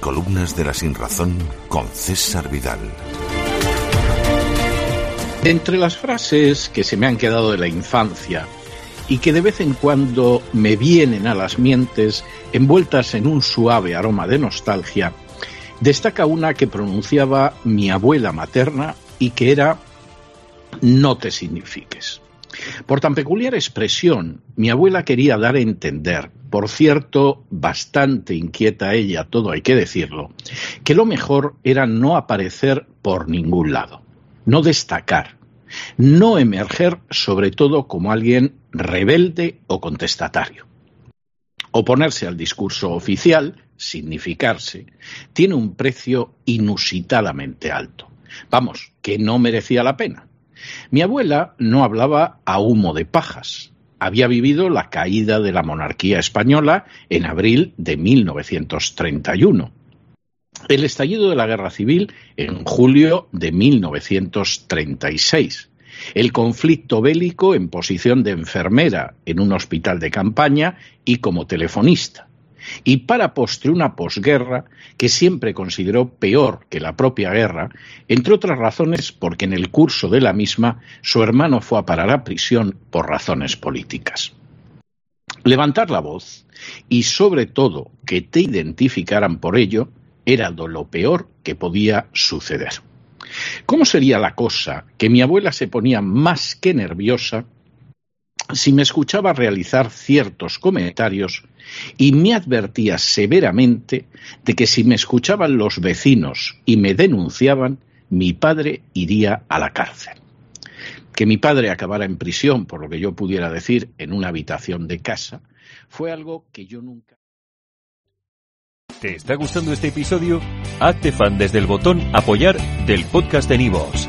Crónicas de la Sinrazón con César Vidal. Entre las frases que se me han quedado de la infancia y que de vez en cuando me vienen a las mientes envueltas en un suave aroma de nostalgia, destaca una que pronunciaba mi abuela materna y que era no te signifiques. Por tan peculiar expresión, mi abuela quería dar a entender, por cierto, bastante inquieta ella, todo hay que decirlo, que lo mejor era no aparecer por ningún lado, no destacar, no emerger sobre todo como alguien rebelde o contestatario. Oponerse al discurso oficial, significarse, tiene un precio inusitadamente alto. Vamos, que no merecía la pena. Mi abuela no hablaba a humo de pajas. Había vivido la caída de la monarquía española en abril de 1931. El estallido de la guerra civil en julio de 1936 el conflicto bélico en posición de enfermera en un hospital de campaña y como telefonista, y para postre una posguerra que siempre consideró peor que la propia guerra, entre otras razones porque en el curso de la misma su hermano fue a parar a prisión por razones políticas. Levantar la voz y sobre todo que te identificaran por ello era lo peor que podía suceder. ¿Cómo sería la cosa que mi abuela se ponía más que nerviosa si me escuchaba realizar ciertos comentarios y me advertía severamente de que si me escuchaban los vecinos y me denunciaban, mi padre iría a la cárcel. Que mi padre acabara en prisión, por lo que yo pudiera decir, en una habitación de casa, fue algo que yo nunca. ¿Te está gustando este episodio? Hazte fan desde el botón Apoyar del podcast de Nivos.